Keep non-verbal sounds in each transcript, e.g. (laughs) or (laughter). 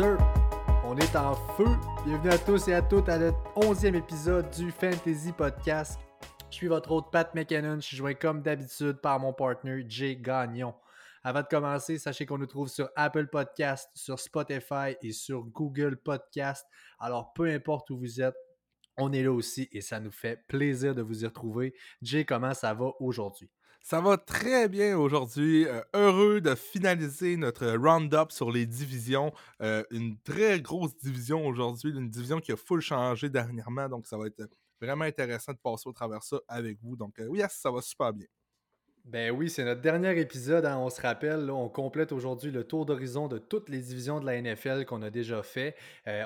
On est en feu. Bienvenue à tous et à toutes à notre onzième épisode du Fantasy Podcast. Je suis votre hôte Pat McKinnon. Je suis joint comme d'habitude par mon partner Jay Gagnon. Avant de commencer, sachez qu'on nous trouve sur Apple Podcast, sur Spotify et sur Google Podcast. Alors, peu importe où vous êtes, on est là aussi et ça nous fait plaisir de vous y retrouver. Jay, comment ça va aujourd'hui? Ça va très bien aujourd'hui. Euh, heureux de finaliser notre round-up sur les divisions. Euh, une très grosse division aujourd'hui, une division qui a full changé dernièrement. Donc, ça va être vraiment intéressant de passer au travers ça avec vous. Donc, oui, euh, ça va super bien. Ben oui, c'est notre dernier épisode. Hein, on se rappelle, on complète aujourd'hui le tour d'horizon de toutes les divisions de la NFL qu'on a déjà fait.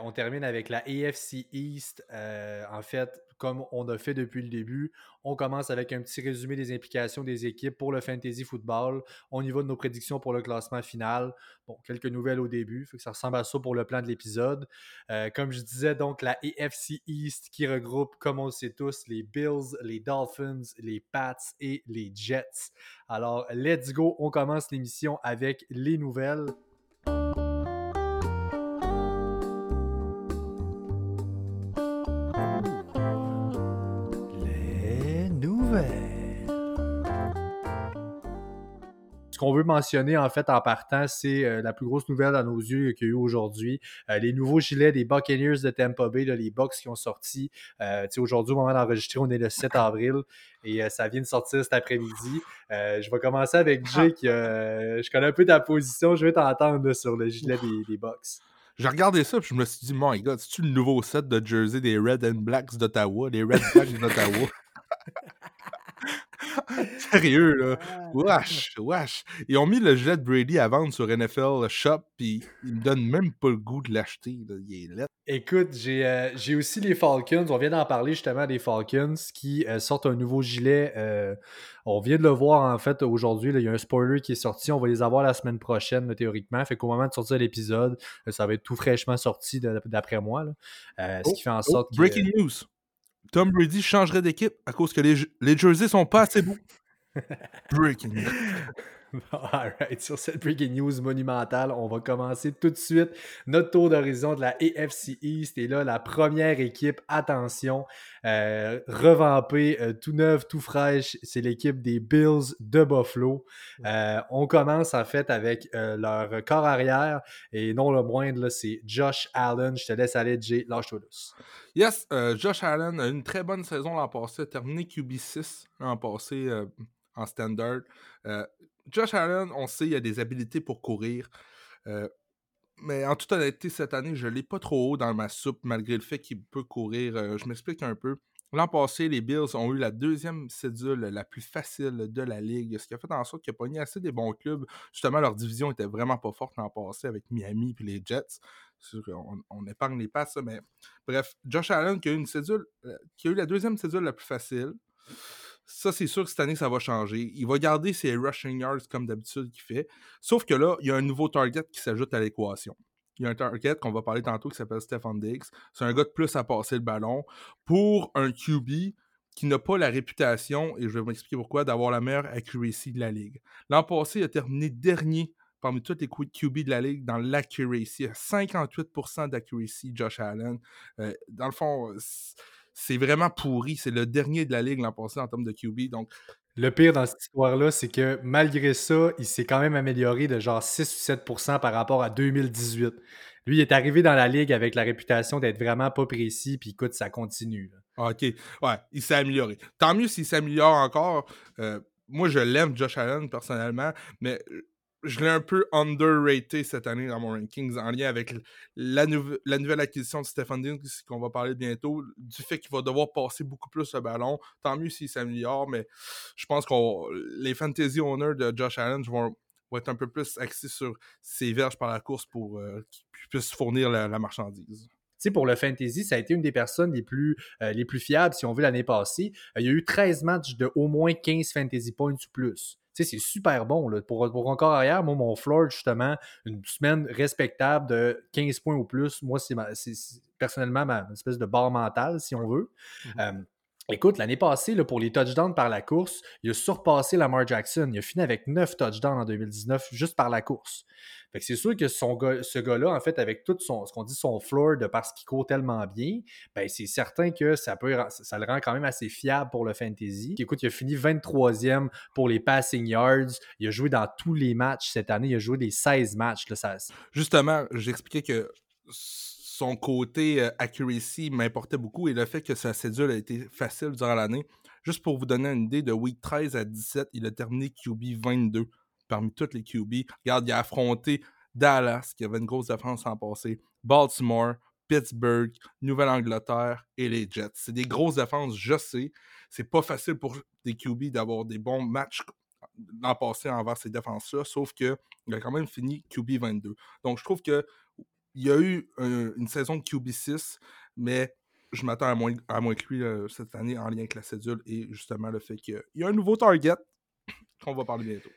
on termine avec la AFC East. en fait, comme on a fait depuis le début. On commence avec un petit résumé des implications des équipes pour le fantasy football. Au niveau de nos prédictions pour le classement final. Bon, quelques nouvelles au début, que ça ressemble à ça pour le plan de l'épisode. Euh, comme je disais, donc la AFC East qui regroupe, comme on le sait tous, les Bills, les Dolphins, les Pats et les Jets. Alors, let's go, on commence l'émission avec les nouvelles. Qu'on veut mentionner en fait en partant, c'est euh, la plus grosse nouvelle à nos yeux qu'il y a eu aujourd'hui. Euh, les nouveaux gilets des Buccaneers de Tampa Bay, les Bucks qui ont sorti. Euh, aujourd'hui, au moment d'enregistrer, on est le 7 avril et ça vient de sortir cet après-midi. je vais commencer avec Jay, qui, je connais un peu ta position. Je vais t'entendre sur le gilet des, des Bucks. J'ai regardé ça, puis je me suis dit, my god, c'est-tu le nouveau set de jersey des Red and Blacks d'Ottawa, les Red Blacks d'Ottawa? (laughs) (laughs) Sérieux, là. Wesh, wesh. Ils ont mis le gilet de Brady à vendre sur NFL Shop, puis ils me donnent même pas le goût de l'acheter. Il est Écoute, euh, j'ai aussi les Falcons. On vient d'en parler justement des Falcons qui euh, sortent un nouveau gilet. Euh, on vient de le voir en fait aujourd'hui. Il y a un spoiler qui est sorti. On va les avoir la semaine prochaine, théoriquement. Fait qu'au moment de sortir l'épisode, ça va être tout fraîchement sorti d'après moi. ce oh, qui fait en oh, sorte Breaking news. Tom Brady changerait d'équipe à cause que les, les jerseys sont pas assez beaux. (laughs) Breaking. (laughs) Alright, sur cette breaking news monumentale, on va commencer tout de suite notre tour d'horizon de la AFC East. Et là, la première équipe, attention, euh, revampée, euh, tout neuf, tout fraîche, c'est l'équipe des Bills de Buffalo. Euh, on commence en fait avec leur corps arrière et non le moindre, c'est Josh Allen. Je te laisse aller, Jay, lâche-toi Yes, Josh Allen a une très bonne saison l'an passé, a terminé QB6 l'an passé en standard. Euh, Josh Allen, on sait, il a des habilités pour courir. Euh, mais en toute honnêteté, cette année, je ne l'ai pas trop haut dans ma soupe, malgré le fait qu'il peut courir. Euh, je m'explique un peu. L'an passé, les Bills ont eu la deuxième cédule la plus facile de la ligue, ce qui a fait en sorte qu'il a a assez des bons clubs. Justement, leur division était vraiment pas forte l'an passé avec Miami et les Jets. On, on, épargne les passes, mais bref, Josh Allen qui a eu cédule, qui a eu la deuxième cédule la plus facile. Ça, c'est sûr que cette année, ça va changer. Il va garder ses rushing yards comme d'habitude qu'il fait. Sauf que là, il y a un nouveau target qui s'ajoute à l'équation. Il y a un target qu'on va parler tantôt qui s'appelle Stefan Diggs. C'est un gars de plus à passer le ballon pour un QB qui n'a pas la réputation, et je vais m'expliquer pourquoi, d'avoir la meilleure accuracy de la ligue. L'an passé, il a terminé dernier parmi tous les QB de la ligue dans l'accuracy. 58% d'accuracy, Josh Allen. Euh, dans le fond, c'est vraiment pourri. C'est le dernier de la ligue l'an passé en termes de QB. Donc, le pire dans cette histoire-là, c'est que malgré ça, il s'est quand même amélioré de genre 6 ou 7% par rapport à 2018. Lui, il est arrivé dans la ligue avec la réputation d'être vraiment pas précis, puis écoute, ça continue. Ah, OK. Ouais, il s'est amélioré. Tant mieux s'il s'améliore encore. Euh, moi, je l'aime, Josh Allen, personnellement, mais je l'ai un peu underrated cette année dans mon rankings en lien avec la, la nouvelle acquisition de Stephen Diggs qu'on va parler bientôt, du fait qu'il va devoir passer beaucoup plus le ballon. Tant mieux s'il s'améliore, mais je pense que les fantasy owners de Josh Allen vont, être un peu plus axés sur ses verges par la course pour euh, qu'il puisse fournir la, marchandise. sais, pour le fantasy, ça a été une des personnes les plus, euh, les plus fiables, si on veut, l'année passée. il y a eu 13 matchs de au moins 15 fantasy points ou plus c'est super bon. Là. Pour, pour encore arrière, moi, mon floor, justement, une semaine respectable de 15 points ou plus, moi, c'est personnellement ma espèce de barre mentale, si on veut. Mmh Écoute, l'année passée, là, pour les touchdowns par la course, il a surpassé Lamar Jackson. Il a fini avec 9 touchdowns en 2019 juste par la course. Fait c'est sûr que ce gars-là, en fait, avec tout son, ce qu'on dit son floor de parce qu'il court tellement bien, ben c'est certain que ça, le rend quand même assez fiable pour le fantasy. Écoute, il a fini 23e pour les passing yards. Il a joué dans tous les matchs cette année. Il a joué des 16 matchs. Justement, j'expliquais que son côté euh, accuracy m'importait beaucoup et le fait que sa cédule a été facile durant l'année. Juste pour vous donner une idée, de week 13 à 17, il a terminé QB 22 parmi toutes les QB. Regarde, il a affronté Dallas, qui avait une grosse défense en passé, Baltimore, Pittsburgh, Nouvelle-Angleterre et les Jets. C'est des grosses défenses, je sais. C'est pas facile pour des QB d'avoir des bons matchs l'an passé envers ces défenses-là, sauf qu'il a quand même fini QB 22. Donc je trouve que il y a eu une saison de QB6, mais je m'attends à moins, à moins que lui cette année en lien avec la cédule et justement le fait qu'il y a un nouveau target (coughs) qu'on va parler bientôt.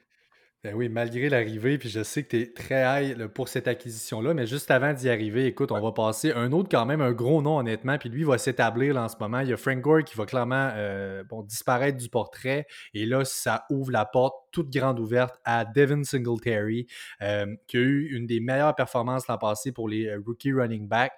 Ben oui, malgré l'arrivée, puis je sais que tu es très high pour cette acquisition-là, mais juste avant d'y arriver, écoute, on va passer un autre quand même, un gros nom honnêtement, puis lui va s'établir en ce moment. Il y a Frank Gore qui va clairement euh, bon, disparaître du portrait, et là, ça ouvre la porte toute grande ouverte à Devin Singletary, euh, qui a eu une des meilleures performances l'an passé pour les euh, rookie running back.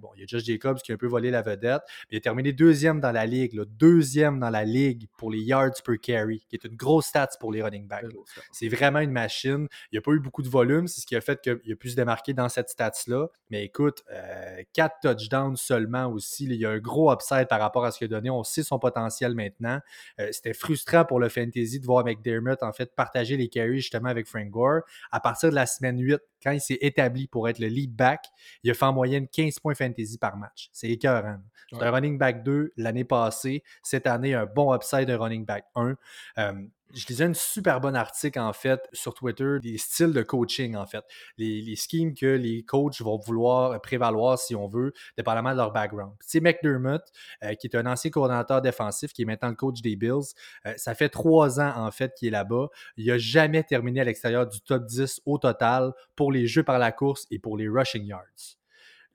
bon, il y a Josh Jacobs qui a un peu volé la vedette, mais il a terminé deuxième dans la ligue, deuxième dans la ligue pour les yards per carry, qui est une grosse stats pour les running backs. C'est vraiment une machine. Il n'y a pas eu beaucoup de volume, c'est ce qui a fait qu'il a pu se démarquer dans cette stats-là. Mais écoute, euh, 4 touchdowns seulement aussi. il y a un gros upside par rapport à ce qu'il a donné. On sait son potentiel maintenant. Euh, c'était frustrant pour le fantasy de voir McDermott en fait partager les carries justement avec Frank Gore. À partir de la semaine 8, quand il s'est établi pour être le lead back, il a fait en moyenne 15 points fantasy par match. C'est écœurant. C'est un running back 2 l'année passée. Cette année, un bon upside de running back 1 je lisais un super bon article, en fait, sur Twitter, des styles de coaching, en fait. Les, schemes que les coachs vont vouloir prévaloir, si on veut, dépendamment de leur background. Tu McDermott, euh, qui est un ancien coordinateur défensif, qui est maintenant le coach des Bills, euh, ça fait trois ans, en fait, qu'il est là-bas. Il n'a jamais terminé à l'extérieur du top 10 au total pour les jeux par la course et pour les rushing yards.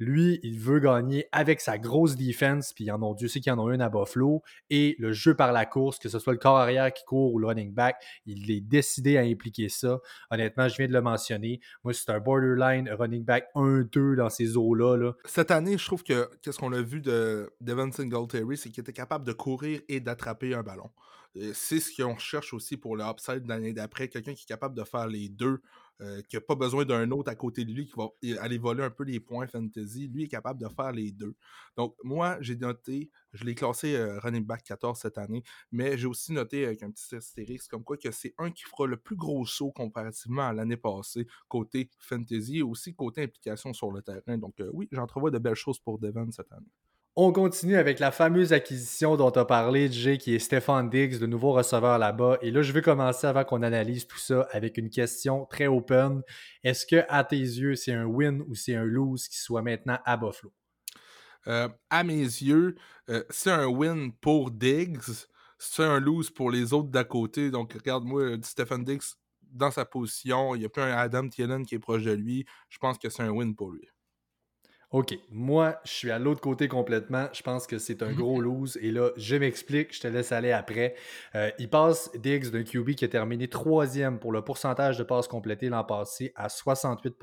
Lui, il veut gagner avec sa grosse defense, puis en ont, Dieu sait qu'il en a une à Buffalo, et le jeu par la course, que ce soit le corps arrière qui court ou le running back, il est décidé à impliquer ça. Honnêtement, je viens de le mentionner. Moi, c'est un borderline running back 1-2 dans ces eaux-là. Cette année, je trouve que qu'est-ce qu'on a vu de Devin Singletary, c'est qu'il était capable de courir et d'attraper un ballon. C'est ce qu'on cherche aussi pour le upside de l'année d'après, quelqu'un qui est capable de faire les deux euh, qui n'a pas besoin d'un autre à côté de lui qui va aller voler un peu les points fantasy. Lui est capable de faire les deux. Donc, moi, j'ai noté, je l'ai classé euh, running back 14 cette année, mais j'ai aussi noté avec un petit astérisque comme quoi que c'est un qui fera le plus gros saut comparativement à l'année passée, côté fantasy et aussi côté implication sur le terrain. Donc, euh, oui, j'entrevois de belles choses pour Devon cette année. On continue avec la fameuse acquisition dont tu as parlé, Jay, qui est Stéphane Diggs, de nouveau receveur là-bas. Et là, je vais commencer avant qu'on analyse tout ça avec une question très open. Est-ce que, à tes yeux, c'est un win ou c'est un lose qui soit maintenant à Buffalo? Euh, à mes yeux, euh, c'est un win pour Diggs. C'est un lose pour les autres d'à côté. Donc, regarde-moi, Stephen Diggs, dans sa position, il n'y a plus un Adam Thielen qui est proche de lui. Je pense que c'est un win pour lui. OK, moi, je suis à l'autre côté complètement. Je pense que c'est un gros (laughs) lose. Et là, je m'explique, je te laisse aller après. Euh, il passe Diggs d'un QB qui a terminé troisième pour le pourcentage de passes complétées l'an passé à 68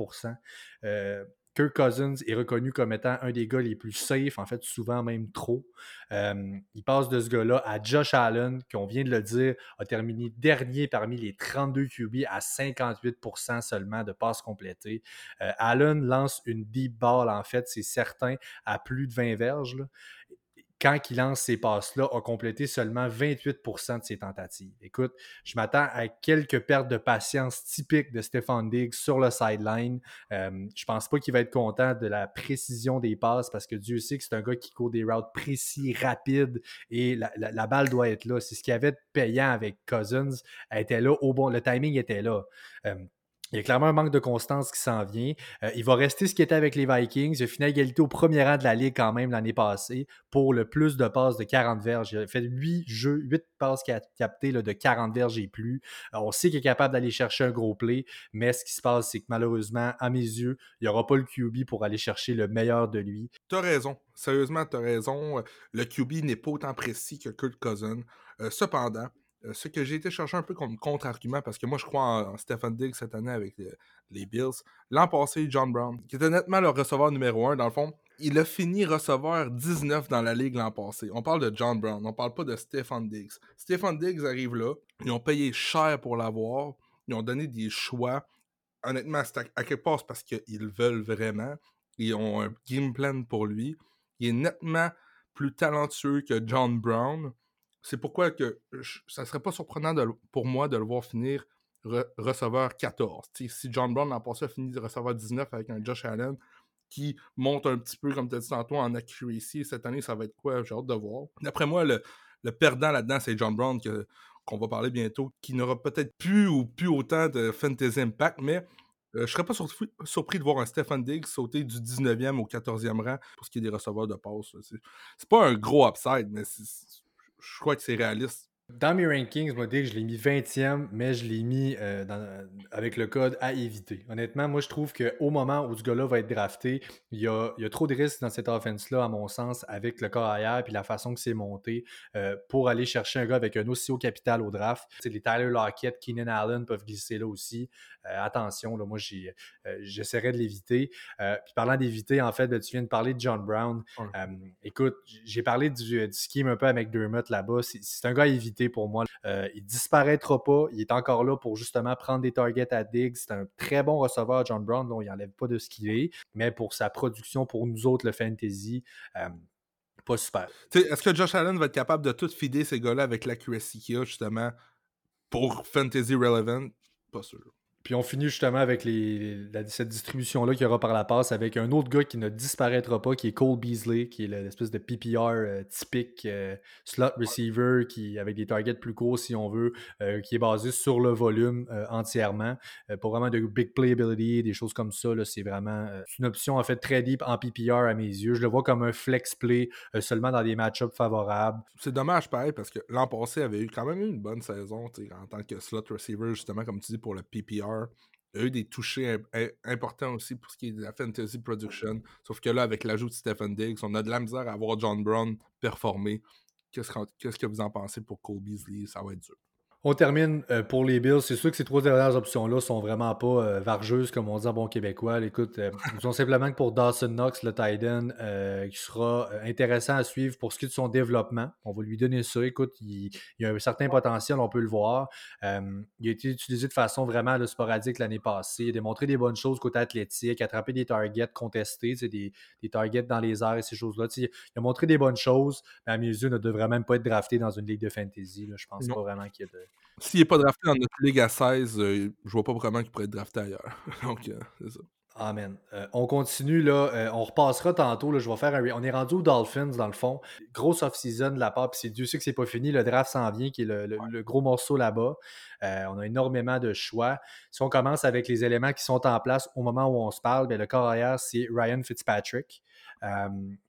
euh, Kirk Cousins est reconnu comme étant un des gars les plus safe, en fait, souvent même trop. Euh, il passe de ce gars-là à Josh Allen, qui, on vient de le dire, a terminé dernier parmi les 32 QB à 58% seulement de passes complétées. Euh, Allen lance une deep ball, en fait, c'est certain, à plus de 20 verges quand il lance ces passes-là, a complété seulement 28% de ses tentatives. Écoute, je m'attends à quelques pertes de patience typiques de Stéphane Diggs sur le sideline. Euh, je pense pas qu'il va être content de la précision des passes parce que Dieu sait que c'est un gars qui court des routes précis, rapides et la, balle doit être là. C'est ce qu'il y avait de payant avec Cousins. Elle était là au bon, le timing était là. Euh, Il y a clairement un manque de constance qui s'en vient. Euh, il va rester ce qui était avec les Vikings. Il a fini égalité au premier rang de la Ligue quand même l'année passée pour le plus de passes de 40 verges. Il a fait 8 jeux, 8 passes captées là, de 40 verges et plus. Euh, on sait qu'il est capable d'aller chercher un gros play, mais ce qui se passe, c'est que malheureusement, à mes yeux, il n'y aura pas le QB pour aller chercher le meilleur de lui. Tu as raison. Sérieusement, tu as raison. Le QB n'est pas autant précis que Kurt Cousin. Euh, cependant, euh, ce que j'ai été chercher un peu comme contre-argument, parce que moi, je crois en, Stephen Diggs cette année avec les, Bills. L'an passé, John Brown, qui était nettement le receveur numéro 1, dans le fond, il a fini receveur 19 dans la ligue l'an passé. On parle de John Brown, on parle pas de Stephen Diggs. Stephen Diggs arrive là, ils ont payé cher pour l'avoir, ils ont donné des choix. Honnêtement, c'est à, quelque part parce qu'ils veulent vraiment. Ils ont un game plan pour lui. Il est nettement plus talentueux que John Brown. C'est pourquoi que ça serait pas surprenant pour moi de le voir finir receveur 14. si John Brown en passé a fini de receveur 19 avec un Josh Allen qui monte un petit peu, comme tu as dit tantôt, en accuracy, cette année, ça va être quoi? J'ai hâte de voir. D'après moi, le, perdant là-dedans, c'est John Brown qu'on va parler bientôt, qui n'aura peut-être plus ou plus autant de fantasy impact, mais je euh, je serais pas surpris de voir un Stephen Diggs sauter du 19e au 14e rang pour ce qui est des receveurs de passe. C'est pas un gros upside, mais je crois que c'est réaliste. Dans mes rankings, moi, dès que je l'ai mis 20e, mais je l'ai mis euh, avec le code à éviter. Honnêtement, moi, je trouve qu'au moment où ce gars-là va être drafté, il y a, trop de risques dans cette offense-là, à mon sens, avec le corps ailleurs et la façon que c'est monté euh, pour aller chercher un gars avec un aussi haut capital au draft. les Tyler Lockett, Keenan Allen peuvent glisser là aussi. Euh, attention, là, moi, j'essaierai de l'éviter. puis parlant d'éviter, en fait, ben, tu viens de parler de John Brown. écoute, j'ai parlé du, du scheme un peu avec Dermott là-bas. C'est un gars à éviter pour moi. Euh, il disparaîtra pas. Il est encore là pour justement prendre des targets à Diggs. C'est un très bon receveur, John Brown. dont il n'enlève pas de ce qu'il est. Mais pour sa production, pour nous autres, le fantasy, euh, pas super. Est-ce que Josh Allen va être capable de tout fider ces gars-là avec l'accuracy qu'il a justement pour fantasy relevant? Pas sûr. Puis on finit justement avec les, cette distribution-là qu'il y aura par la passe avec un autre gars qui ne disparaîtra pas, qui est Cole Beasley, qui est l'espèce de PPR euh, typique euh, slot receiver, qui avec des targets plus courts si on veut, euh, qui est basé sur le volume entièrement. pour vraiment de big playability, des choses comme ça, c'est vraiment une option en fait très deep en PPR à mes yeux. Je le vois comme un flex play seulement dans des match-ups favorables. C'est dommage pareil parce que l'an passé avait eu quand même une bonne saison en tant que slot receiver, justement, comme tu dis, pour le PPR. Il y a eu des touchés importants aussi pour ce qui est de la fantasy production. Sauf que là, avec l'ajout de Stephen Diggs, on a de la misère à voir John Brown performer. Qu'est-ce que vous en pensez pour Cole Beasley? Ça va être dur. On termine euh, pour les Bills. C'est sûr que ces trois dernières options-là sont vraiment pas euh, vargeuses, comme on dit en bon québécois. Écoute, euh, ils sont simplement que pour Dawson Knox, le Titan, qui sera intéressant à suivre pour ce qui est de son développement. On va lui donner ça. Écoute, il, y a un certain potentiel, on peut le voir. il a été utilisé de façon vraiment sporadique l'année passée. Il a démontré des bonnes choses côté athlétique, attrapé des targets contestés, des, des targets dans les airs et ces choses-là. Il a montré des bonnes choses, mais à mes yeux, ne devrait même pas être drafté dans une ligue de fantasy. Je pense pas vraiment qu'il y a de s'il n'est pas drafté dans notre ligue à 16, euh, je vois pas vraiment qu'il pourrait être drafté ailleurs. (laughs) Donc, euh, c'est ça. Amen. Euh, on continue là, on repassera tantôt. Là, je vais faire un... On est rendu aux Dolphins dans le fond. Grosse off-season de la part, puis c'est Dieu sait que c'est pas fini. Le draft s'en vient, qui est le, gros morceau là-bas. on a énormément de choix. Si on commence avec les éléments qui sont en place au moment où on se parle, bien, le corps arrière, c'est Ryan Fitzpatrick.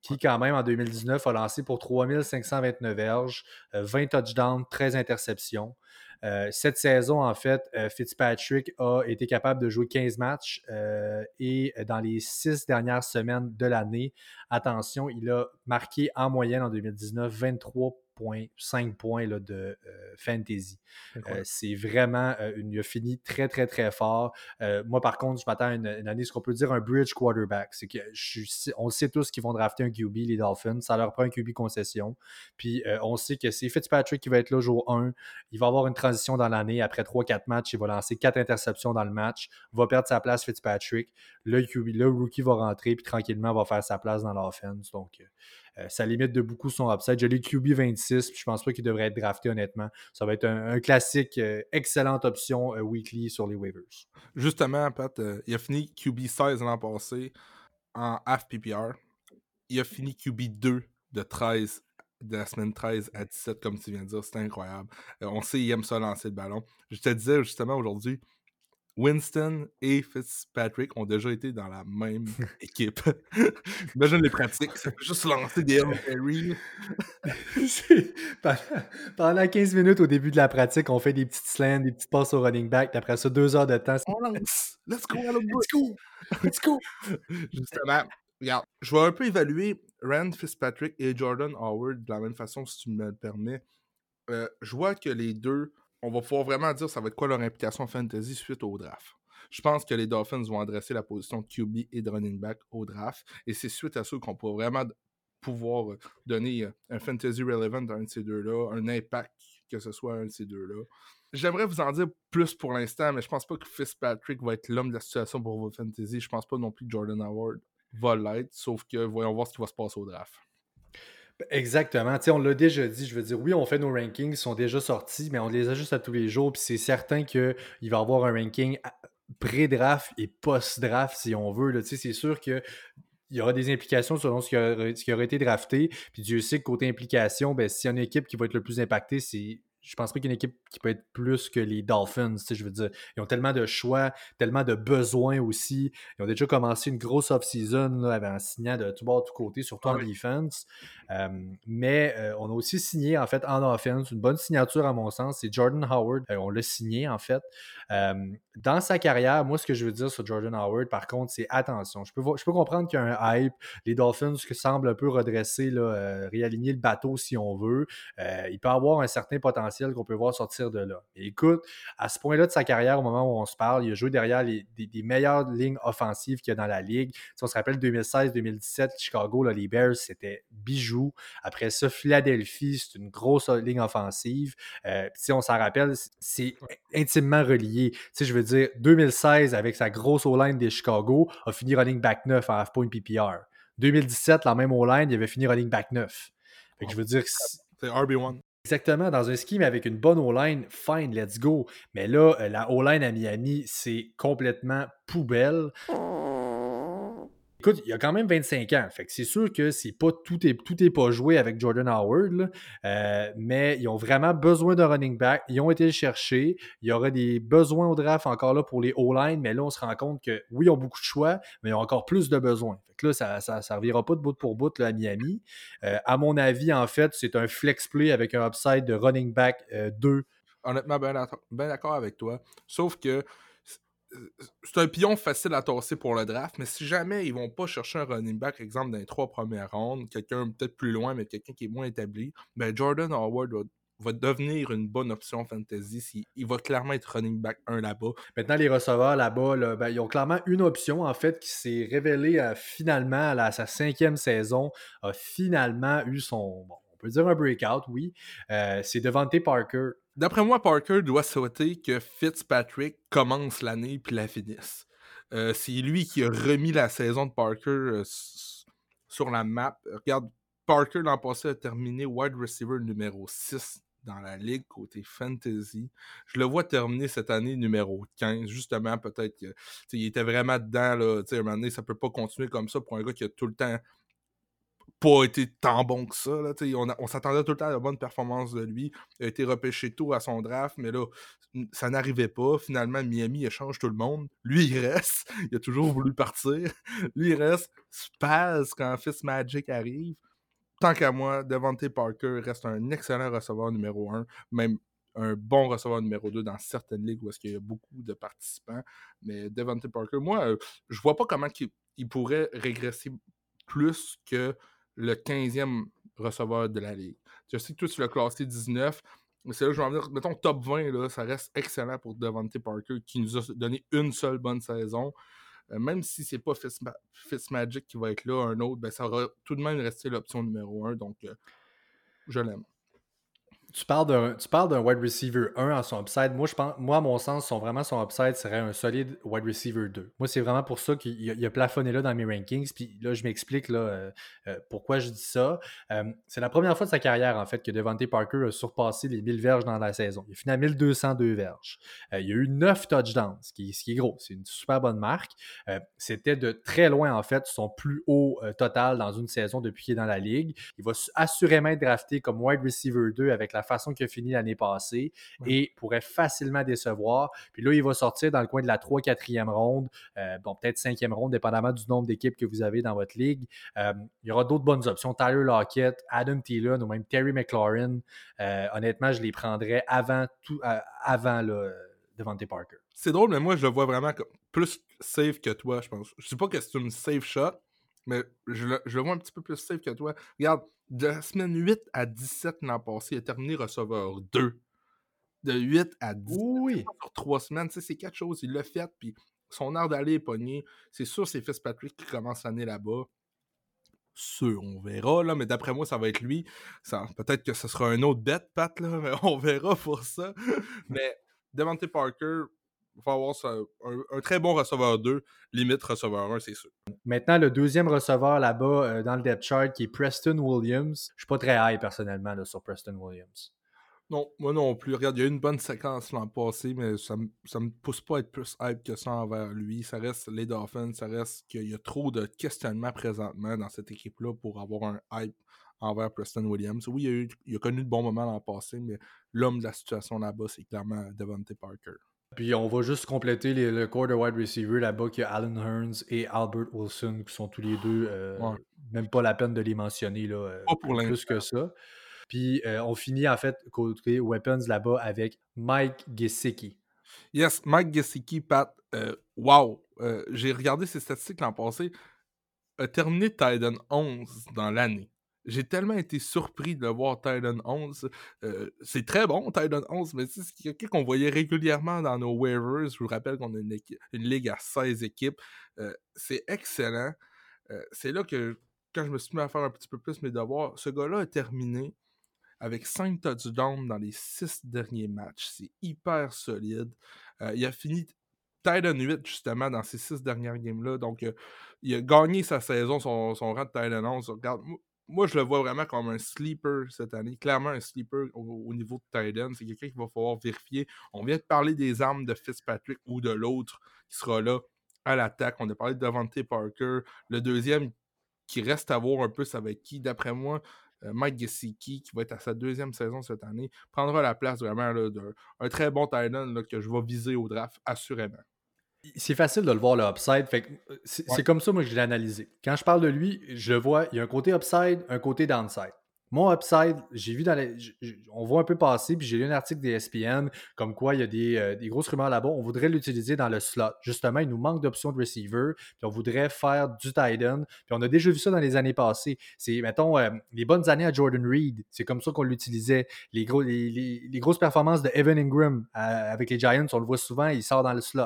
Qui, quand même, en 2019, a lancé pour 3529 verges, 20 touchdowns, 13 interceptions. Euh, cette saison, en fait, euh, Fitzpatrick a été capable de jouer 15 matchs euh, et dans les six dernières semaines de l'année, attention, il a marqué en moyenne en 2019 23 5 points là, de euh, fantasy. Euh, c'est vraiment, euh, une, il a fini très, très, très fort. moi, par contre, je m'attends à une, année, ce qu'on peut dire un bridge quarterback. C'est que on sait tous qu'ils vont drafter un QB, les Dolphins. Ça leur prend un QB concession. Puis on sait que c'est Fitzpatrick qui va être là jour 1. Il va avoir une transition dans l'année. Après 3-4 matchs, il va lancer 4 interceptions dans le match. Va perdre sa place, Fitzpatrick. Le, QB, le rookie va rentrer, puis tranquillement, va faire sa place dans l'offense. Donc, ça limite de beaucoup son upside. J'ai QB 26, puis je pense pas qu'il devrait être drafté honnêtement. Ça va être un, classique, euh, excellente option euh, weekly sur les waivers. Justement, Pat, il a fini QB 16 l'an passé en half PPR. Il a fini QB 2 de 13 de la semaine 13 à 17, comme tu viens de dire, c'est incroyable. on sait qu'il aime ça lancer le ballon. Je te disais justement aujourd'hui, Winston et Fitzpatrick ont déjà été dans la même (laughs) équipe. (laughs) Imagine les pratiques, c'est juste lancer des Harry. pendant 15 minutes au début de la pratique, on fait des petites slants, des petites passes au running back, puis après ça, deux heures de temps. On lance! Let's go, let's go! Let's go! (laughs) Justement, regarde, je vais un peu évaluer Rand Fitzpatrick et Jordan Howard de la même façon, si tu me le permets. Euh, je vois que les deux on va pouvoir vraiment dire ça va être quoi leur implication fantasy suite au draft. Je pense que les Dolphins vont adresser la position de QB et de running back au draft. Et c'est suite à ça qu'on pourra vraiment pouvoir euh, donner euh, un fantasy relevant à un de ces deux-là, un impact que ce soit un de ces deux-là. J'aimerais vous en dire plus pour l'instant, mais je pense pas que Fitzpatrick va être l'homme de la situation pour vos fantasy. Je pense pas non plus que Jordan Howard va l'être, sauf que voyons voir ce qui va se passer au draft. Exactement. on l'a déjà dit. Je veux dire, oui, on fait nos rankings, ils sont déjà sortis, mais on les ajuste à tous les jours. Puis c'est certain qu'il va y avoir un ranking pré-draft et post-draft, si on veut. C'est sûr qu'il y aura des implications selon ce qui, aurait, été drafté. Puis Dieu sait que côté implication, ben, s'il y a une équipe qui va être le plus impactée, c'est je pense pas qu'il y ait une équipe qui peut être plus que les Dolphins. Je veux dire, ils ont tellement de choix, tellement de besoins aussi. Ils ont déjà commencé une grosse off-season en signant de tout bord, de tout côté, surtout en defense. Euh, mais euh, on a aussi signé, en fait, en offense, une bonne signature à mon sens. C'est Jordan Howard. Euh, on l'a signé, en fait. dans sa carrière, moi, ce que je veux dire sur Jordan Howard, par contre, c'est attention. Je peux, comprendre qu'il y a un hype. Les Dolphins semblent un peu redresser, réaligner le bateau si on veut. il peut avoir un certain potentiel qu'on peut voir sortir de là. écoute, à ce point-là de sa carrière, au moment où on se parle, il a joué derrière les, des, meilleures lignes offensives qu'il y a dans la ligue. Si on se rappelle 2016-2017, Chicago, les Bears, c'était bijou. Après ça, Philadelphie, c'est une grosse ligne offensive. Euh, si on s'en rappelle, c'est intimement relié. Tu je veux dire, 2016, avec sa grosse O-line des Chicago, a fini running back 9 en half-point PPR. 2017, la même O-line, il avait fini running back 9. je veux dire, c'est RB1. Exactement, dans un scheme avec une bonne O-line, fine, let's go. Mais là, euh, la O-line à Miami, c'est complètement poubelle. Écoute, il a quand même 25 ans. C'est sûr que c'est pas tout est, tout pas joué avec Jordan Howard, euh, mais ils ont vraiment besoin de running back. Ils ont été le chercher. Il y aurait des besoins au draft encore là pour les O-line, mais là, on se rend compte que oui, ils ont beaucoup de choix, mais ils ont encore plus de besoins. Fait que là, ça ne servira pas de bout pour bout à Miami. Euh, à mon avis, en fait, c'est un flex play avec un upside de running back 2. Euh, Honnêtement, bien d'accord avec toi. Sauf que c'est un pion facile à tasser pour le draft, mais si jamais ils vont pas chercher un running back, exemple, dans les trois premières rondes, quelqu'un peut-être plus loin, mais quelqu'un qui est moins établi, ben Jordan Howard va, devenir une bonne option fantasy. il va clairement être running back 1 là-bas. Maintenant, les receveurs là-bas, ben, ils ont clairement une option, en fait, qui s'est révélée euh, finalement à, sa cinquième saison, a finalement eu son, on peut dire un breakout, oui. Euh, c'est Devante Parker D'après moi, Parker doit souhaiter que Fitzpatrick commence l'année puis la finisse. Euh, c'est lui qui a remis la saison de Parker euh, sur la map. Regarde, Parker l'an passé a terminé wide receiver numéro 6 dans la ligue côté fantasy. Je le vois terminer cette année numéro 15, justement, peut-être qu'il était vraiment dedans. Là, à un moment ça peut pas continuer comme ça pour un gars qui a tout le temps pas été tant bon que ça. Là, on, on s'attendait tout le temps à la bonne performance de lui. Il a été repêché tôt à son draft, mais là, ça n'arrivait pas. Finalement, Miami échange tout le monde. Lui, il reste. (laughs) Il a toujours voulu partir. Lui, il reste. Spaz quand Fist Magic arrive. Tant qu'à moi, Devante Parker reste un excellent receveur numéro 1, même un bon receveur numéro 2 dans certaines ligues où est-ce qu'il y a beaucoup de participants. Mais Devante Parker, moi, euh, je vois pas comment il pourrait régresser plus que le 15e receveur de la ligue. Je sais que toi, tu l'as classé 19, mais c'est là que je vais en dire, mettons, top 20, là, ça reste excellent pour Devante Parker, qui nous a donné une seule bonne saison. Euh, même si c'est pas Fitzmagic qui va être là, un autre, ben, ça va tout de même rester l'option numéro 1, donc euh, je l'aime tu parles d'un tu parles d'un wide receiver 1 en son upside. Moi, je pense, moi, à mon sens, vraiment son upside serait un solide wide receiver 2. Moi, c'est vraiment pour ça qu'il a, plafonné là dans mes rankings. Puis là, je m'explique là, euh, euh, pourquoi je dis ça. Euh, c'est la première fois de sa carrière, en fait, que Devante Parker a surpassé les 1000 verges dans la saison. Il a fini à 1202 verges. il a eu 9 touchdowns, ce qui, ce qui est gros. C'est une super bonne marque. C'était de très loin, en fait, son plus haut total dans une saison depuis qu'il est dans la ligue. Il va assurément être drafté comme wide receiver 2 avec la la façon qu'il a fini l'année passée et pourrait facilement décevoir. Puis là, il va sortir dans le coin de la 3-4e ronde, euh, bon, peut-être 5e ronde, dépendamment du nombre d'équipes que vous avez dans votre ligue. Euh, il y aura d'autres bonnes options. Tyler Lockett, Adam Thielen ou même Terry McLaurin. honnêtement, je les prendrais avant, tout, avant là, Devante Parker. C'est drôle, mais moi, je le vois vraiment comme plus safe que toi, je pense. Je sais pas que c'est une safe shot, mais je le, vois un petit peu plus safe que toi. Regarde, de la semaine 8 à 17 l'an passé, il a terminé receveur 2. De 8 à 17 oui. sur 3 semaines, c'est quelque chose. Il l'a fait, puis son art d'aller est pogné. C'est sûr, c'est Fitzpatrick qui commence l'année là-bas. Sûr, on verra, là, mais d'après moi, ça va être lui. Peut-être que ce sera un autre bête, Pat, là, (laughs) mais on verra pour ça. mais Devante Parker, il va avoir un, très bon receveur 2, limite receveur 1, c'est sûr. Maintenant, le deuxième receveur là-bas euh, dans le depth chart qui est Preston Williams. Je suis pas très high personnellement sur Preston Williams. Non, moi non plus. Regarde, il y a eu une bonne séquence l'an passé, mais ça, ne me pousse pas à être plus hype que ça envers lui. Ça reste les Dolphins, ça reste qu'il y a trop de questionnements présentement dans cette équipe-là pour avoir un hype envers Preston Williams. Oui, il a, eu, il a connu de bons moments l'an passé, mais l'homme de la situation là-bas, c'est clairement Devante Parker. Puis on va juste compléter le corps de wide receiver là-bas qui a Alan Hearns et Albert Wilson qui sont tous les deux euh, même pas la peine de les mentionner là, euh, plus que ça. Puis euh, on finit en fait côté weapons là-bas avec Mike Gesicki. Yes, Mike Gesicki, Pat. wow! J'ai regardé ses statistiques l'an passé. A terminé Titan 11 dans l'année. J'ai tellement été surpris de voir Titan 11. Euh, c'est très bon, Titan 11, mais c'est quelqu'un qu'on voyait régulièrement dans nos waivers. Je vous rappelle qu'on a une, ligue à 16 équipes. Euh, c'est excellent. Euh, c'est là que, quand je me suis mis à faire un petit peu plus mes devoirs, ce gars-là a terminé avec 5 touchdowns dans les 6 derniers matchs. C'est hyper solide. il a fini Titan 8, justement, dans ces 6 dernières games-là. Donc, il a gagné sa saison, son, son rang de Titan 11. Regarde, moi, je le vois vraiment comme un sleeper cette année. Clairement, un sleeper au, niveau de Titan. C'est quelqu'un qu'il va falloir vérifier. On vient de parler des armes de Fitzpatrick ou de l'autre qui sera là à l'attaque. On a parlé de Devante Parker. Le deuxième qui reste à voir un peu, ça va être qui? D'après moi, euh, Mike Gesicki, qui va être à sa deuxième saison cette année, prendra la place vraiment d'un très bon Titan que je vais viser au draft, assurément c'est facile de le voir le upside. Euh, c'est comme ça, moi, que je l'ai analysé. Quand je parle de lui, je vois, il y a un côté upside, un côté downside. Mon upside, j'ai vu dans les. On voit un peu passer, puis j'ai lu un article des ESPN comme quoi il y a des, euh, des grosses rumeurs là-bas. On voudrait l'utiliser dans le slot. Justement, il nous manque d'options de receiver, puis on voudrait faire du tight end. Puis on a déjà vu ça dans les années passées. C'est, mettons, euh, les bonnes années à Jordan Reed. C'est comme ça qu'on l'utilisait. Les, gros, les, grosses performances de Evan Ingram euh, avec les Giants, on le voit souvent, il sort dans le slot.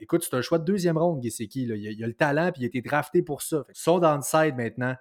écoute, c'est un choix de deuxième ronde, Gesicki. Il, il, a le talent, puis il a été drafté pour ça. son downside maintenant,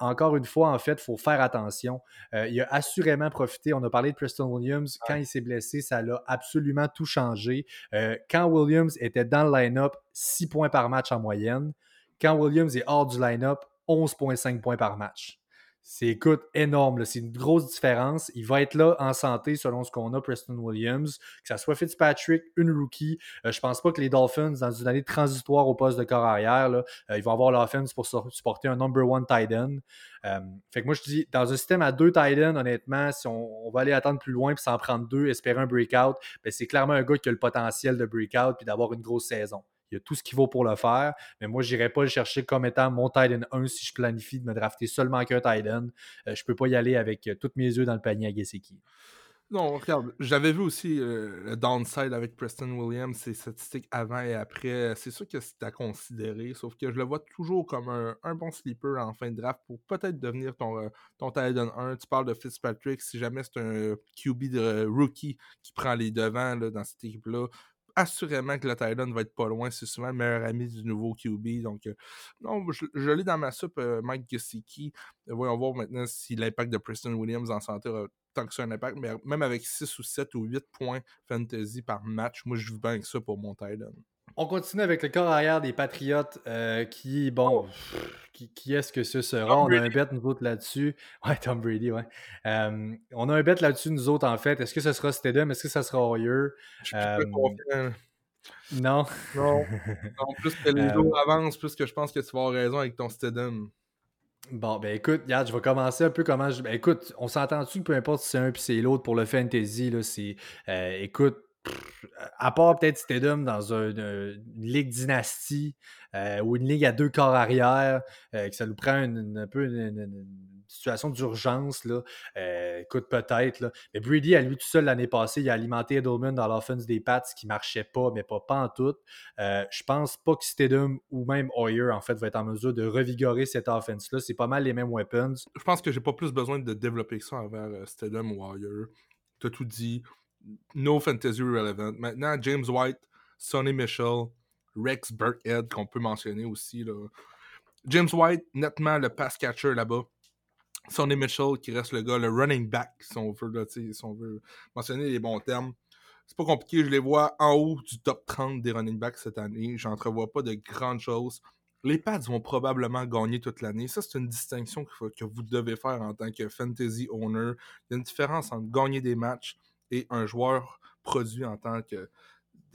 encore une fois, en fait, il faut faire attention. Euh, il a assurément profité. On a parlé de Preston Williams. Quand il s'est blessé, ça l'a absolument tout changé. Euh, quand Williams était dans le line-up, 6 points par match en moyenne. Quand Williams est hors du line-up, 11,5 points par match. C'est, écoute, énorme. C'est une grosse différence. Il va être là en santé selon ce qu'on a, Preston Williams. Que ça soit Fitzpatrick, une rookie. Je euh, je pense pas que les Dolphins, dans une année transitoire au poste de corps arrière, là, euh, ils vont avoir l'offense pour supporter un number one tight end. Euh, fait que moi, je dis, dans un système à deux tight ends, honnêtement, si on, va aller attendre plus loin puis s'en prendre deux, espérer un breakout, ben c'est clairement un gars qui a le potentiel de breakout puis d'avoir une grosse saison. Il y a tout ce qu'il vaut pour le faire. Mais moi, je n'irai pas le chercher comme étant mon Titan 1 si je planifie de me drafter seulement qu'un Titan. Euh, je ne peux pas y aller avec euh, toutes mes yeux dans le panier à Gesicki. Non, regarde, j'avais vu aussi euh, le downside avec Preston Williams, ses statistiques avant et après. C'est sûr que c'est à considérer, sauf que je le vois toujours comme un, bon sleeper en fin de draft pour peut-être devenir ton, ton Titan 1. Tu parles de Fitzpatrick, si jamais c'est un QB de rookie qui prend les devants dans cette équipe-là, assurément que le Titan va être pas loin. C'est souvent le meilleur ami du nouveau QB. Donc, euh, non, je, l'ai dans ma soupe, euh, Mike Gesicki. voyons voir maintenant si l'impact de Preston Williams en santé aura tant que ça un impact. Mais même avec 6 ou 7 ou 8 points fantasy par match, moi, je joue bien avec ça pour mon Titan. On continue avec le corps arrière des Patriotes euh, qui, bon, oh. qui, est-ce que ce sera? on a un bet, nous autres, là-dessus. (laughs) Ouais, Tom Brady, ouais. Euh, on a un bet là-dessus, nous autres, en fait. Est-ce que ce sera Stedham? Est-ce que ça sera Hoyer? Je suis euh, confiant. Non. Non. (laughs) plus que les jours avancent, plus que je pense que tu vas avoir raison avec ton Stedham. Bon, ben écoute, regarde, je vais commencer un peu comment je. Ben écoute, on s'entend-tu que peu importe si c'est un puis c'est l'autre pour le fantasy, là, c'est. Euh, écoute, à part peut-être Stedham dans une ligue dynastie euh, ou une ligue à deux corps arrière, euh, que ça nous prend un peu une, situation d'urgence, là. Euh, écoute, peut-être. Mais Brady, à lui tout seul l'année passée, il a alimenté Edelman dans l'offense des Pats qui marchait pas, mais pas, pas en tout. je pense pas que Stedham ou même Hoyer, en fait, va être en mesure de revigorer cette offense-là. C'est pas mal les mêmes weapons. Je pense que j'ai pas plus besoin de développer ça envers Stedham ou Hoyer. Tu as tout dit no fantasy relevant. Maintenant, James White, Sonny Mitchell, Rex Burkhead, qu'on peut mentionner aussi. Là. James White, nettement le pass catcher là-bas. Sonny Mitchell, qui reste le gars, le running back, si on veut, là, si on mentionner les bons termes. C'est pas compliqué, je les vois en haut du top 30 des running backs cette année. J'entrevois pas de grandes choses. Les Pats vont probablement gagner toute l'année. Ça, c'est une distinction que vous devez faire en tant que fantasy owner. Il y a une différence entre gagner des matchs et un joueur produit en tant que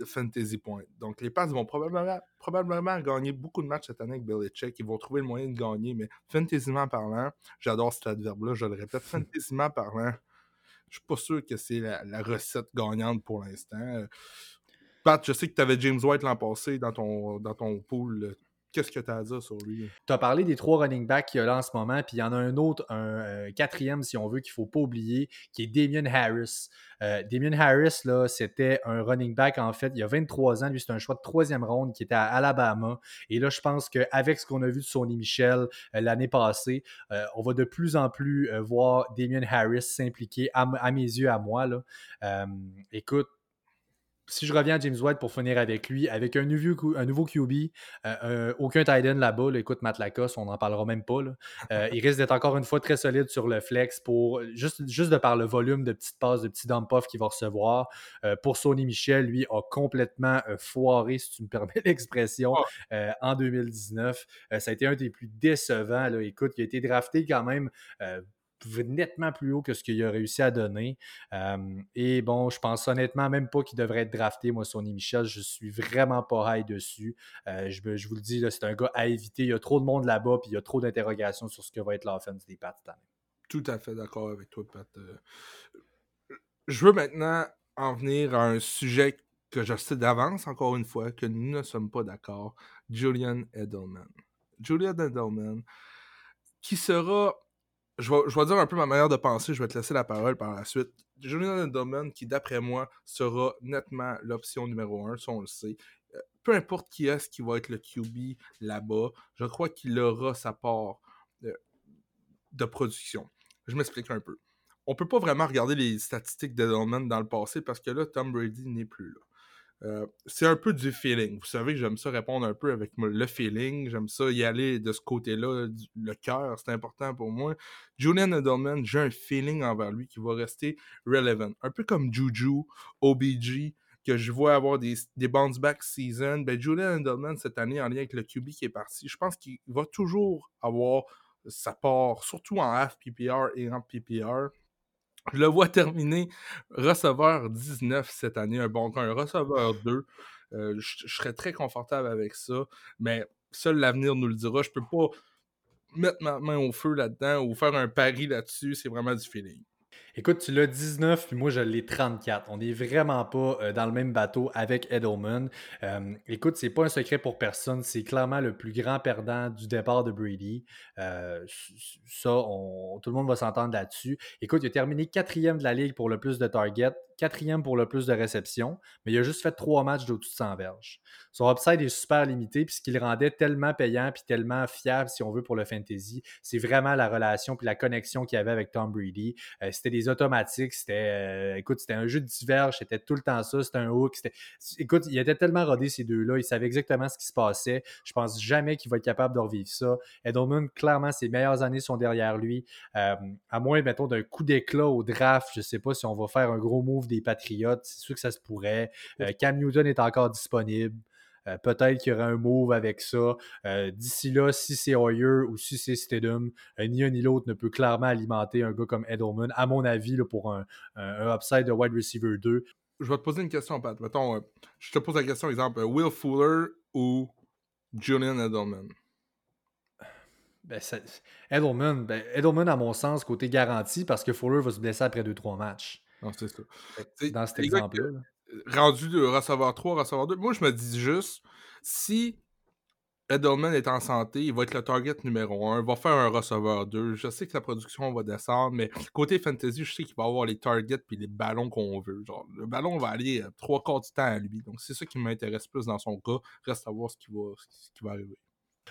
fantasy point. Donc, les Pats vont probablement, probablement gagner beaucoup de matchs cette année avec Belichick. Ils vont trouver le moyen de gagner, mais fantasyment parlant, j'adore cet adverbe-là, je le répète, (laughs) fantasyment parlant, je suis pas sûr que c'est la, recette gagnante pour l'instant. Pat, je sais que tu avais James White l'an passé dans ton, dans ton pool Qu'est-ce que tu as à dire sur lui? Tu as parlé des trois running backs qu'il y a là en ce moment, puis il y en a un autre, un euh, quatrième, si on veut, qu'il ne faut pas oublier, qui est Damien Harris. Euh, Damien Harris, là, c'était un running back, en fait, il y a 23 ans. Lui, c'est un choix de troisième ronde qui était à Alabama. Et là, je pense qu'avec ce qu'on a vu de Sonny Michel euh, l'année passée, on va de plus en plus voir Damien Harris s'impliquer, à, à, mes yeux, à moi. Là. écoute, si je reviens à James White pour finir avec lui, avec un nouveau, un nouveau QB, euh, euh, aucun tight end là-bas, écoute Matt Lacoste, on n'en parlera même pas. Euh, (laughs) il risque d'être encore une fois très solide sur le flex pour juste, juste de par le volume de petites passes, de petits dump-off qu'il va recevoir. pour Sony Michel, lui, a complètement foiré, si tu me (laughs) permets l'expression, en 2019. ça a été un des plus décevants. Là. Écoute, il a été drafté quand même nettement plus haut que ce qu'il a réussi à donner. et bon, je pense honnêtement même pas qu'il devrait être drafté, moi, Sonny Michel. Je suis vraiment pas high dessus. Euh, je, vous le dis, c'est un gars à éviter. Il y a trop de monde là-bas, puis il y a trop d'interrogations sur ce que va être l'offense des Pats cette année. Tout à fait d'accord avec toi, Pat. Euh, je veux maintenant en venir à un sujet que je sais d'avance, encore une fois, que nous ne sommes pas d'accord. Julian Edelman. Julian Edelman, qui sera je vais, dire un peu ma manière de penser, je vais te laisser la parole par la suite. Julian Edelman, qui d'après moi sera nettement l'option numéro un, si on le sait. Euh, peu importe qui est-ce qui va être le QB là-bas, je crois qu'il aura sa part euh, de production. Je m'explique un peu. On peut pas vraiment regarder les statistiques d'Edelman dans le passé parce que là, Tom Brady n'est plus là. Euh, c'est un peu du feeling. Vous savez que j'aime ça répondre un peu avec le feeling. J'aime ça y aller de ce côté-là. Le cœur, c'est important pour moi. Julian Edelman, j'ai un feeling envers lui qui va rester relevant. Un peu comme Juju, OBG, que je vois avoir des, des bounce back season. Ben, Julian Edelman, cette année, en lien avec le QB qui est parti, je pense qu'il va toujours avoir sa part, surtout en half et en PPR. Je le vois terminer receveur 19 cette année, un bon un receveur 2. Euh, je, serais très confortable avec ça, mais seul l'avenir nous le dira. Je peux pas mettre ma main au feu là-dedans ou faire un pari là-dessus. C'est vraiment du feeling. Écoute, tu l'as 19, puis moi je l'ai 34. On n'est vraiment pas euh, dans le même bateau avec Edelman. Euh, écoute, c'est pas un secret pour personne. C'est clairement le plus grand perdant du départ de Brady. Euh, ça, tout le monde va s'entendre là-dessus. Écoute, il a terminé quatrième de la ligue pour le plus de targets quatrième pour le plus de réceptions, mais il a juste fait trois matchs d'au-dessus de 100 verges. Son upside est super limité, puis ce qui rendait tellement payant puis tellement fiable, si on veut, pour le fantasy, c'est vraiment la relation puis la connexion qu'il avait avec Tom Brady. Euh, c'était des automatiques, c'était, euh, écoute, c'était un jeu de diverge, c'était tout le temps ça, c'était un hook. Écoute, il était tellement rodé ces deux-là, il savait exactement ce qui se passait. Je pense jamais qu'il va être capable de revivre ça. Edelman, clairement, ses meilleures années sont derrière lui. Euh, à moins, mettons, d'un coup d'éclat au draft, je sais pas si on va faire un gros move des Patriotes. C'est sûr que ça se pourrait. Euh, Cam Newton est encore disponible. Euh, peut-être qu'il y aura un move avec ça. Euh, d'ici là, si c'est Hoyer ou si c'est Stidham, ni un ni l'autre ne peut clairement alimenter un gars comme Edelman, à mon avis, pour un, upside de wide receiver 2. Je vais te poser une question, Pat. Mettons, je te pose la question, exemple, Will Fuller ou Julian Edelman? Ben, Edelman, ben, Edelman, à mon sens, côté garanti, parce que Fuller va se blesser après 2-3 matchs. Non, c'est ça. Dans cet exemple-là. Rendu de recevoir 3, recevoir 2, moi je me dis juste, si Edelman est en santé, il va être le target numéro 1, il va faire un receveur 2. Je sais que sa production va descendre, mais côté fantasy, je sais qu'il va avoir les targets puis les ballons qu'on veut. Genre, le ballon va aller euh, trois quarts du temps à lui. Donc c'est ça qui m'intéresse plus dans son cas. Reste à voir ce qui va, ce qui va arriver.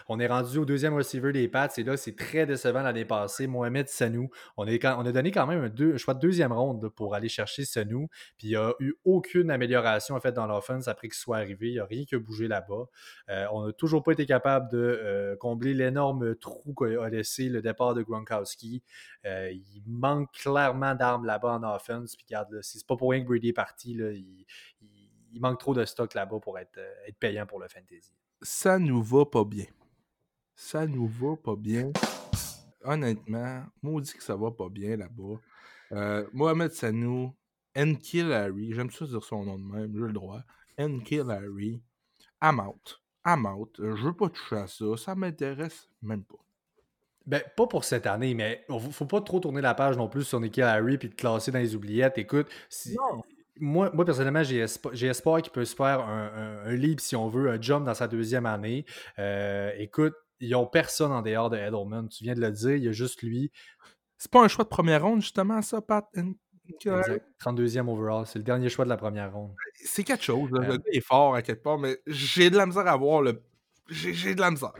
On est rendu au deuxième receiver des Pats et là, c'est très décevant l'année passée. Mohamed Sanou, on, a donné quand même un, choix de deuxième ronde pour aller chercher Sanou. Puis il n'y a eu aucune amélioration en fait dans l'offense après qu'il soit arrivé. Il n'y a rien qui a bougé là-bas. Euh, on n'a toujours pas été capable de euh, combler l'énorme trou qu'a laissé le départ de Gronkowski. Euh, il manque clairement d'armes là-bas en offense. Puis regarde, c'est pas pour rien que Brady est parti. il, manque trop de stock là-bas pour être, être payant pour le fantasy. Ça nous va pas bien ça nous va pas bien. Honnêtement, maudit que ça va pas bien là-bas. Euh, Mohamed Sanou, Enki Larry, j'aime ça dire son nom de même, j'ai le droit. Enki Larry, I'm out. I'm out. Je veux pas toucher à ça, ça m'intéresse même pas. Ben, pas pour cette année, mais faut pas trop tourner la page non plus sur Nicky Larry puis te classer dans les oubliettes. Écoute, si, moi, moi, personnellement, j'ai espoir, qu'il peut se faire un, un, leap, si on veut, un jump dans sa deuxième année. Euh, écoute, ils n'ont personne en dehors de Edelman. Tu viens de le dire, il y a juste lui. C'est pas un choix de première ronde, justement, ça, Pat? Exact. 32e overall. C'est le dernier choix de la première ronde. C'est quelque chose. Le gars est fort à quelque part, mais j'ai de la misère à voir le. J'ai de la misère.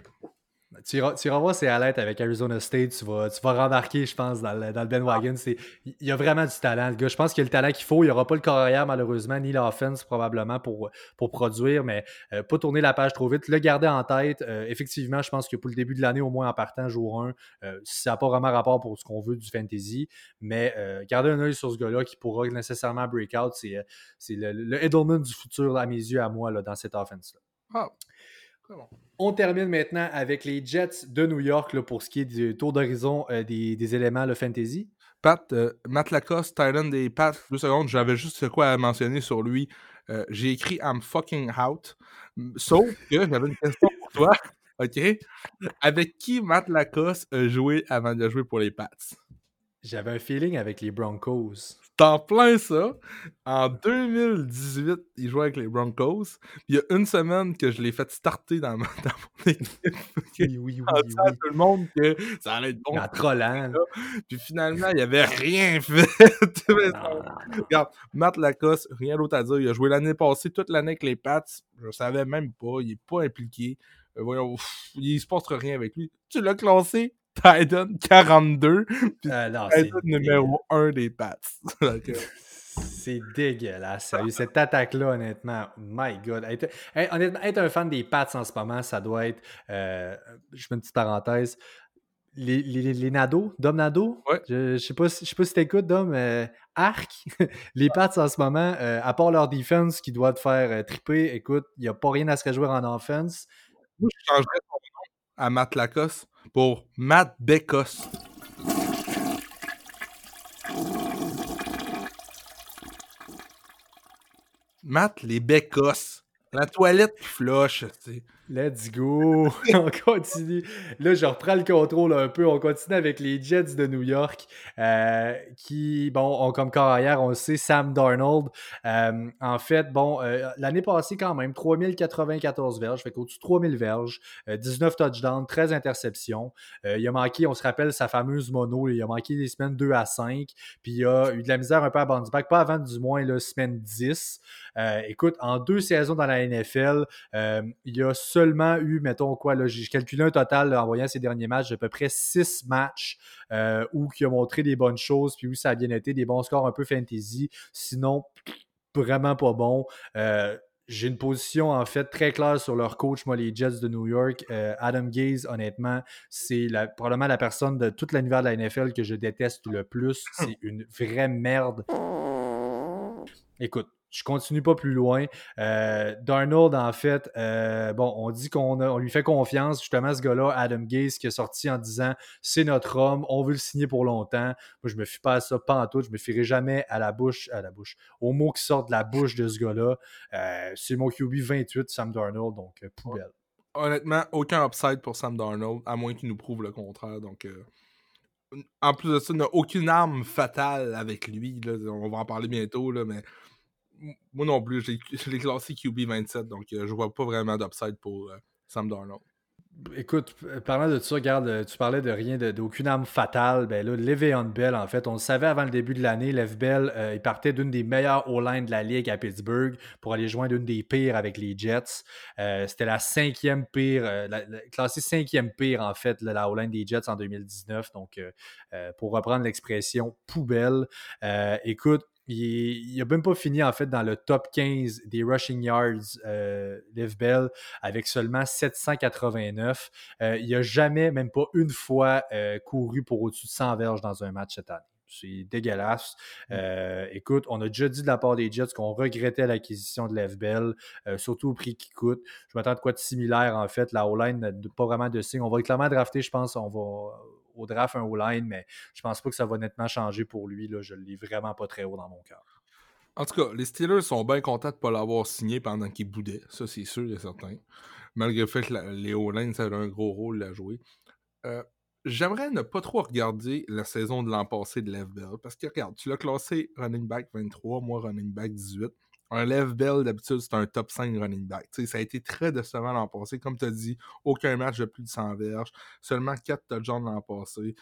Tu iras, tu voir ses highlights avec Arizona State, tu vas, tu vas rembarquer, je pense, dans le, dans le Ben Wagon. Il y a vraiment du talent, le gars. Je pense qu'il a le talent qu'il faut. Il n'y aura pas le carrière, malheureusement, ni l'offense, probablement, pour, pour produire, mais euh, pas tourner la page trop vite. Le garder en tête. Euh, effectivement, je pense que pour le début de l'année, au moins en partant, jour 1, euh, ça n'a pas vraiment rapport pour ce qu'on veut du fantasy, mais garder un œil sur ce gars-là qui pourra nécessairement breakout, c'est le, le Edelman du futur, à mes yeux, à moi, là, dans cette offense-là. On termine maintenant avec les Jets de New York là, pour ce qui est du tour d'horizon euh, des, éléments le fantasy. Pat, euh, Matt Lacoste, Thailand des Pat, deux secondes, j'avais juste quoi à mentionner sur lui. Euh, j'ai écrit I'm fucking out. Sauf que j'avais une question pour toi. (laughs) OK? Avec qui Matt Lacoste a joué avant de jouer pour les Pats? J'avais un feeling avec les Broncos. T'en plein ça. En 2018, il jouait avec les Broncos. il y a une semaine que je l'ai fait starter dans, (laughs) dans mon équipe. Oui, oui, oui. En oui, à tout le monde que ça allait être bon. En trollant. Puis finalement, il avait (laughs) rien fait. (laughs) Regarde, Matt Lacoste, rien d'autre à dire. Il a joué l'année passée, toute l'année avec les Pats. Je savais même pas. Il est pas impliqué. Euh, voyons, il se passe rien avec lui. Tu l'as classé Titan 42, puis euh, Titan numéro 1 des Pats. (laughs) c'est dégueulasse. Cette attaque-là, honnêtement, my God. Être, honnêtement, être un fan des Pats en ce moment, ça doit être. Euh, je fais une petite parenthèse. Les, les, les Nado, Dom Nado, je, je sais pas si, je sais pas si t'écoutes, Dom, euh, Arc, (laughs) les Pats en ce moment, à part leur defense qui doit te faire triper, écoute, il n'y a pas rien à se réjouir en offense. Moi, je changerais ton nom à Matt Lacoste pour Matt Becos. Matt les Becos. La toilette flush, tu sais. Let's go! (laughs) on continue. Là, je reprends le contrôle un peu. On continue avec les Jets de New York euh, qui, bon, ont comme carrière, on le sait, Sam Darnold. Euh, en fait, bon, euh, l'année passée, quand même, 3094 verges, fait qu'au-dessus de 3000 verges, 19 touchdowns, 13 interceptions. il a manqué, on se rappelle, sa fameuse mono. Il a manqué les semaines 2 à 5. Puis il a eu de la misère un peu à bounce back, pas avant du moins la semaine 10. écoute, en deux saisons dans la NFL, il y a seulement eu, mettons quoi, là, j'ai calculé un total en voyant ces derniers matchs, d'à peu près six matchs euh, où il a montré des bonnes choses, puis où ça a bien été, des bons scores un peu fantasy. Sinon, vraiment pas bon. Euh, j'ai une position en fait très claire sur leur coach, moi, les Jets de New York. Euh, Adam Gaze, honnêtement, c'est probablement la personne de toute l'univers de la NFL que je déteste le plus. C'est une vraie merde. Écoute, je continue pas plus loin. Euh, Darnold, en fait, euh, bon, on dit qu'on on lui fait confiance. Justement, ce gars-là, Adam Gase, qui est sorti en disant c'est notre homme, on veut le signer pour longtemps. Moi, je me fie pas à ça, pas en tout. Je me fierai jamais à la bouche, à la bouche, aux mots qui sortent de la bouche de ce gars-là. Euh, c'est mon QB 28, Sam Darnold, donc poubelle. honnêtement, aucun upside pour Sam Darnold, à moins qu'il nous prouve le contraire. Donc, en plus de ça, il n'a aucune arme fatale avec lui. On va en parler bientôt, là, mais moi non plus, je l'ai (laughs) classé QB27, donc je vois pas vraiment d'upside pour Sam Darnold. Écoute, parlant de ça, regarde, tu parlais de rien, d'aucune arme fatale. Ben là, Le'Veon Bell, en fait, on le savait avant le début de l'année, Lev Bell, euh, il partait d'une des meilleures O-line de la ligue à Pittsburgh pour aller joindre une des pires avec les Jets. Euh, c'était la cinquième pire, euh, classée cinquième pire, en fait, la O-line des Jets en 2019. Donc, pour reprendre l'expression poubelle, écoute, il n'a même pas fini en fait dans le top 15 des rushing yards, euh, Liv Bell, avec seulement 789. Euh, il n'a jamais, même pas une fois, euh, couru pour au-dessus de 100 verges dans un match cette année. C'est dégueulasse. Mm. écoute, on a déjà dit de la part des Jets qu'on regrettait l'acquisition de Lev Bell, surtout au prix qu'il coûte. Je m'attends de quoi de similaire, en fait. La O-line n'a pas vraiment de signe. On va clairement drafter, je pense. On va au draft un O-line, mais je pense pas que ça va nettement changer pour lui. Là. Je ne l'ai vraiment pas très haut dans mon cœur. En tout cas, les Steelers sont bien contents de ne pas l'avoir signé pendant qu'il boudait. Ça, c'est sûr et certain. Malgré le fait que les O-line, ça a un gros rôle à jouer. Euh, j'aimerais ne pas trop regarder la saison de l'an passé de Lev Bell. Parce que regarde, tu l'as classé running back 23, moi running back 18 un Lev Bell, d'habitude, c'est un top 5 running back. ça a été très décevant l'an passé. Comme tu as dit, aucun match de plus de 100 verges, seulement 4 touchdowns l'an passé.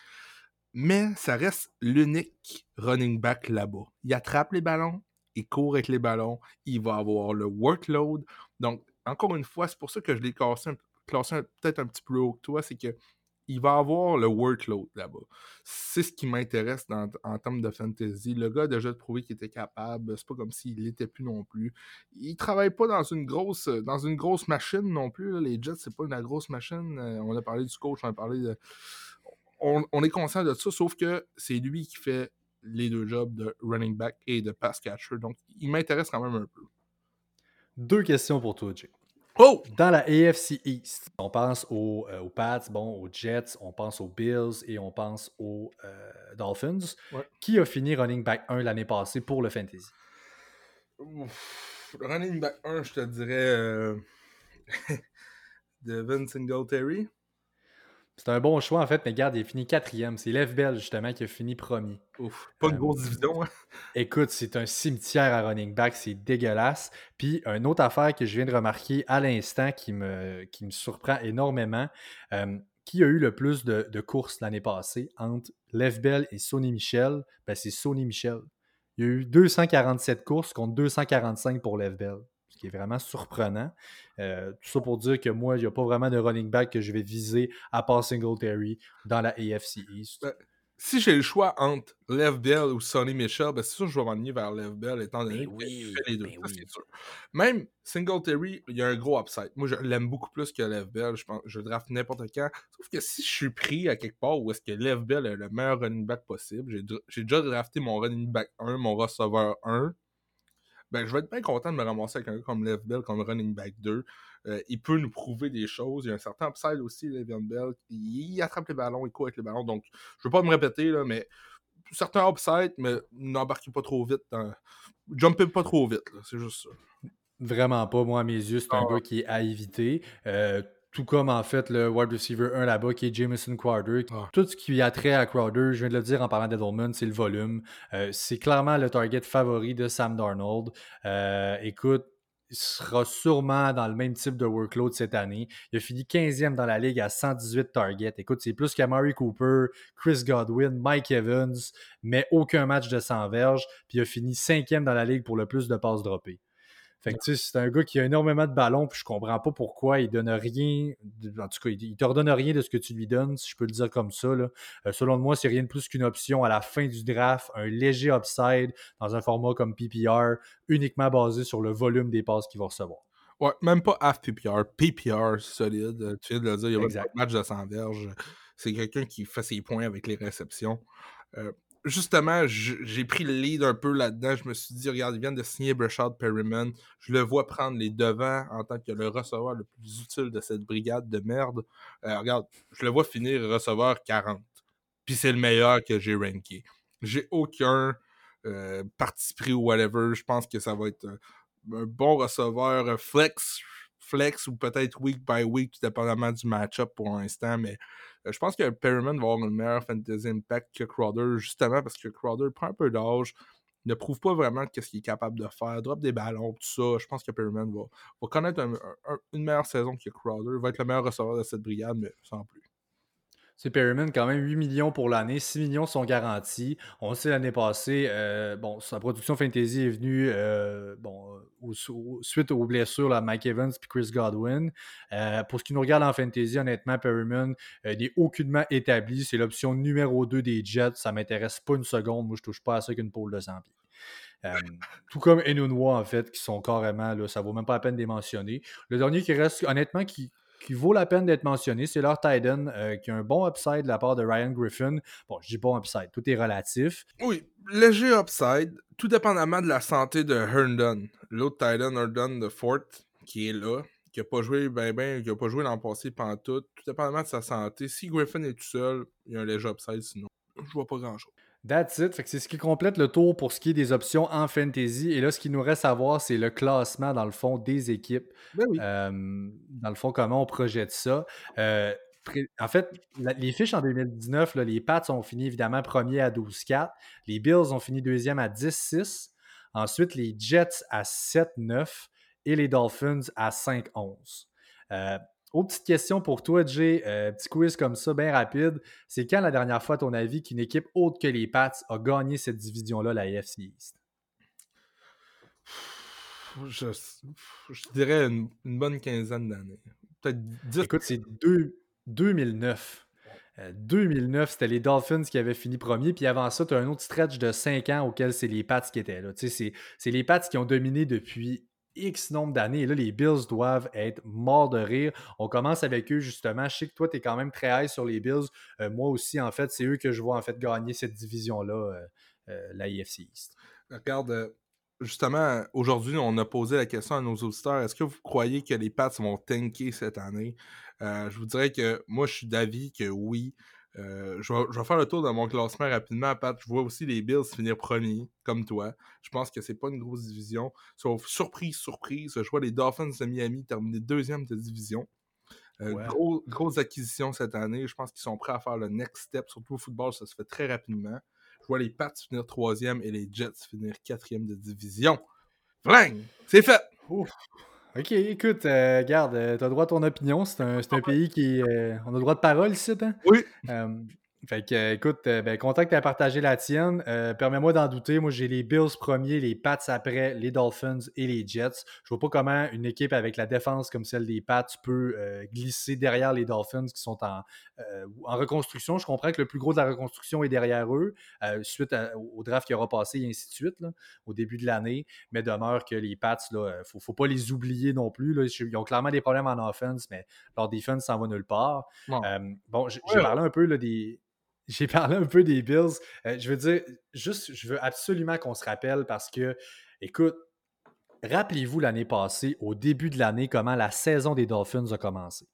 Mais ça reste l'unique running back là-bas. Il attrape les ballons, il court avec les ballons, il va avoir le workload. Donc, encore une fois, c'est pour ça que je l'ai classé, classé peut-être un petit peu plus haut que toi, c'est que il va avoir le workload là-bas. C'est ce qui m'intéresse en termes de fantasy. Le gars a déjà prouvé qu'il était capable. C'est pas comme s'il l'était plus non plus. Il travaille pas dans une grosse dans une grosse machine non plus. Les Jets, c'est pas une grosse machine. Euh, on a parlé du coach, on a parlé de. On, est conscient de ça, sauf que c'est lui qui fait les deux jobs de running back et de pass catcher. Donc, il m'intéresse quand même un peu. Deux questions pour toi, Jake. Oh! Dans la AFC East, on pense aux, euh, Pats, bon, aux Jets, on pense aux Bills et on pense aux euh, Dolphins. Qui a fini running back 1 l'année passée pour le Fantasy? running back 1, je te dirais euh, (laughs) Devin Singletary. C'est un bon choix, en fait, mais regarde, il a fini quatrième. C'est Lev Bell, justement, qui a fini premier. Ouf, pas une grosse division. Hein? Écoute, c'est un cimetière à running back, c'est dégueulasse. Puis, une autre affaire que je viens de remarquer à l'instant qui me, qui me surprend énormément, euh, qui a eu le plus de, courses l'année passée entre Lev Bell et Sony Michel? Ben, c'est Sony Michel. Il y a eu 247 courses contre 245 pour Lev Bell ce qui est vraiment surprenant. Euh, tout ça pour dire que moi, il n'y a pas vraiment de running back que je vais viser à part Singletary dans la AFC East. Ben, si j'ai le choix entre Lev Bell ou Sonny Michel, ben c'est sûr que je vais m'ennuyer vers Lev Bell étant donné ben qu'il fait les deux. Ben sûr. Même Singletary, il y a un gros upside. Moi, je l'aime beaucoup plus que Lev Bell. Je, pense, je le draft n'importe quand. Sauf que si je suis pris à quelque part où est-ce que Lev Bell est le meilleur running back possible, j'ai déjà drafté mon running back 1, mon receveur 1, ben, je vais être bien content de me ramasser avec un gars comme Lev Bell, comme running back 2. Euh, il peut nous prouver des choses. Il y a un certain upside aussi, Le'Veon Bell. Il, attrape les ballons, il court avec les ballons. Donc, je ne veux pas me répéter, là, mais certains upside, mais n'embarquez pas trop vite. Dans... Jumpez pas trop vite, c'est juste ça. Vraiment pas. Moi, à mes yeux, c'est un ah. gars qui est à éviter. Euh, tout comme en fait le wide receiver 1 là-bas qui est Jameson Crowder. Ah. Tout ce qui a trait à Crowder, je viens de le dire en parlant d'Edelman, c'est le volume. Euh, c'est clairement le target favori de Sam Darnold. Euh, écoute, il sera sûrement dans le même type de workload cette année. Il a fini 15e dans la ligue à 118 targets. Écoute, c'est plus qu'Amari Cooper, Chris Godwin, Mike Evans, mais aucun match de 100 verges. Puis il a fini 5e dans la ligue pour le plus de passes droppées. Fait que, c'est un gars qui a énormément de ballons, puis je comprends pas pourquoi il donne rien. En tout cas, il, te redonne rien de ce que tu lui donnes, si je peux le dire comme ça. Là. Euh, selon moi, c'est rien de plus qu'une option à la fin du draft, un léger upside dans un format comme PPR, uniquement basé sur le volume des passes qu'il va recevoir. Ouais, même pas half PPR, PPR solide. Euh, tu viens de le dire, il y a un match de 100 verges. C'est quelqu'un qui fait ses points avec les réceptions. Euh, justement, j'ai pris le lead un peu là-dedans. Je me suis dit, regarde, ils viennent de signer Brashard Perryman. Je le vois prendre les devants en tant que le receveur le plus utile de cette brigade de merde. Euh, regarde, je le vois finir receveur 40. Puis c'est le meilleur que j'ai ranké. J'ai aucun euh, parti pris ou whatever. Je pense que ça va être un, bon receveur flex. Flex ou peut-être week by week, tout dépendamment du match-up pour l'instant. Mais euh, je pense que Perryman va avoir une meilleure fantasy impact que Crowder, justement parce que Crowder prend un peu d'âge, ne prouve pas vraiment ce qu'il est capable de faire, drop des ballons, tout ça. Je pense que Perryman va, connaître une meilleure saison que Crowder. Va être le meilleur receveur de cette brigade, mais sans plus. C'est Perryman, quand même 8 millions pour l'année, 6 millions sont garantis. On sait l'année passée, euh, bon, sa production fantasy est venue euh, bon, suite aux blessures à Mike Evans et Chris Godwin. Euh, pour ce qui nous regarde en fantasy, honnêtement, Perryman n'est aucunement établi. C'est l'option numéro 2 des Jets. Ça m'intéresse pas une seconde. Moi, je touche pas à ça qu'une pôle de 100 pieds. tout comme Enunwa, en fait, qui sont carrément, là, ça vaut même pas la peine de les mentionner. Le dernier qui reste, honnêtement, qui, qui vaut la peine d'être mentionné. C'est leur Titan qui a un bon upside de la part de Ryan Griffin. Bon, je dis bon upside, tout est relatif. Oui, léger upside, tout dépendamment de la santé de Herndon. L'autre Titan, Herndon de Fort, qui est là, qui n'a pas joué ben ben, qui n'a pas joué l'an passé pendant tout, tout dépendamment de sa santé. Si Griffin est tout seul, il y a un léger upside, sinon, je vois pas grand-chose. That's it. c'est ce qui complète le tour pour ce qui est des options en fantasy. Et là, ce qui nous reste à voir, c'est le classement, dans le fond, des équipes. Ben euh, dans le fond, comment on projette ça. Euh, en fait, les fiches en 2019, les Pats ont fini évidemment premier à 12-4. Les Bills ont fini deuxième à 10-6. Ensuite, les Jets à 7-9 et les Dolphins à 5-11. Autre petite question pour toi, Jay, euh, petit quiz comme ça, bien rapide. C'est quand la dernière fois, à ton avis, qu'une équipe autre que les Pats a gagné cette division-là, la AFC East? Je, dirais une, bonne quinzaine d'années. Peut-être 10. Écoute, c'est 2009. 2009, euh, c'était les Dolphins qui avaient fini premier. Puis avant ça, tu as un autre stretch de 5 ans auquel c'est les Pats qui étaient là. C'est les Pats qui ont dominé depuis X nombre d'années. Et là, les Bills doivent être morts de rire. On commence avec eux, justement. Je sais que toi, tu es quand même très high sur les Bills. Euh, moi aussi, en fait, c'est eux que je vois en fait gagner cette division-là, euh, euh, la IFC East. Regarde, justement, aujourd'hui, on a posé la question à nos auditeurs. Est-ce que vous croyez que les Pats vont tanker cette année? je vous dirais que moi, je suis d'avis que oui. Euh, je, vais, faire le tour de mon classement rapidement, Pat. Je vois aussi les Bills finir premier, comme toi. Je pense que c'est pas une grosse division. Sauf surprise, surprise, je vois les Dolphins de Miami terminer deuxième de division. Euh, grosse acquisition cette année. Je pense qu'ils sont prêts à faire le next step. Surtout au football, ça se fait très rapidement. Je vois les Pats finir troisième et les Jets finir quatrième de division. Fling! C'est fait! Ok, écoute, euh, garde, euh, t'as droit à ton opinion. C'est un, un, pays qui. Euh, on a droit de parole ici, hein? Oui. Fait que, euh, écoute, euh, ben, content que tu aies partagé la tienne. Euh, permets-moi d'en douter. Moi, j'ai les Bills premiers, les Pats après, les Dolphins et les Jets. Je vois pas comment une équipe avec la défense comme celle des Pats peut glisser derrière les Dolphins qui sont en, en reconstruction. Je comprends que le plus gros de la reconstruction est derrière eux, suite au draft qui aura passé et ainsi de suite, au début de l'année. Mais demeure que les Pats, il ne faut, faut, pas les oublier non plus. Là. Ils ont clairement des problèmes en offense, mais leur defense s'en va nulle part. bon, j'ai parlé un peu là, des j'ai parlé un peu des Bills. Euh, je veux dire, juste, je veux absolument qu'on se rappelle parce que, écoute, rappelez-vous l'année passée, au début de l'année, comment la saison des Dolphins a commencé.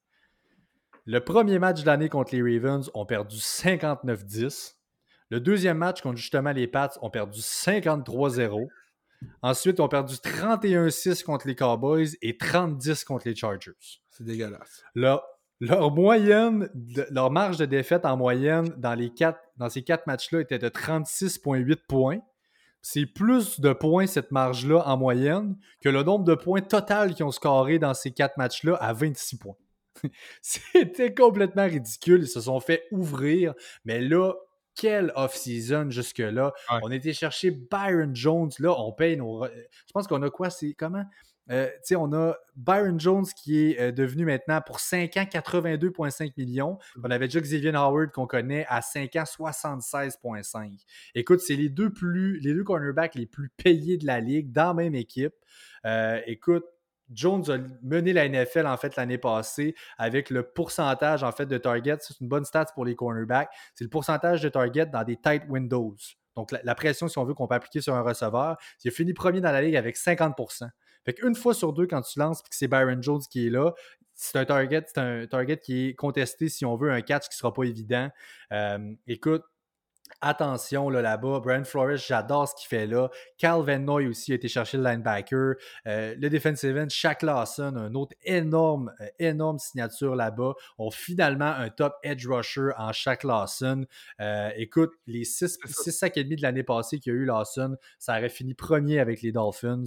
Le premier match de l'année contre les Ravens, ont perdu 59-10. Le deuxième match contre justement les Pats, ont perdu 53-0. Ensuite, on perdu 31-6 contre les Cowboys et 30-10 contre les Chargers. C'est dégueulasse. Là, leur moyenne, leur marge de défaite en moyenne dans, les quatre, dans ces quatre matchs-là était de 36,8 points. C'est plus de points, cette marge-là, en moyenne, que le nombre de points total qu'ils ont scoré dans ces quatre matchs-là à 26 points. (laughs) C'était complètement ridicule. Ils se sont fait ouvrir. Mais là, quelle off-season jusque-là. On était chercher Byron Jones. Là, on paye nos. Je pense qu'on a quoi C'est comment? Euh, on a Byron Jones qui est euh, devenu maintenant pour 5 ans 82,5 millions. On avait déjà Xavier Howard qu'on connaît à 5 ans 76,5. Écoute, c'est les deux plus les deux cornerbacks les plus payés de la ligue dans la même équipe. Euh, écoute, Jones a mené la NFL en fait l'année passée avec le pourcentage de target. C'est une bonne stat pour les cornerbacks. C'est le pourcentage de target dans des tight windows. Donc la, la pression, si on veut, qu'on peut appliquer sur un receveur. Il a fini premier dans la ligue avec 50 fait qu'une fois sur deux, quand tu lances et que c'est Byron Jones qui est là, c'est un target, c'est un target qui est contesté si on veut un catch qui ne sera pas évident. Euh, écoute, Attention là, là-bas, Brian Flores, j'adore ce qu'il fait là. Cal Van Noy aussi a été chercher le linebacker. Euh, le defensive end, Shaq Lawson, un autre énorme, euh, énorme signature là-bas. On finalement un top edge rusher en Shaq Lawson. Euh, écoute, les 6 sacs et demi de l'année passée qu'il y a eu Lawson, ça aurait fini premier avec les Dolphins.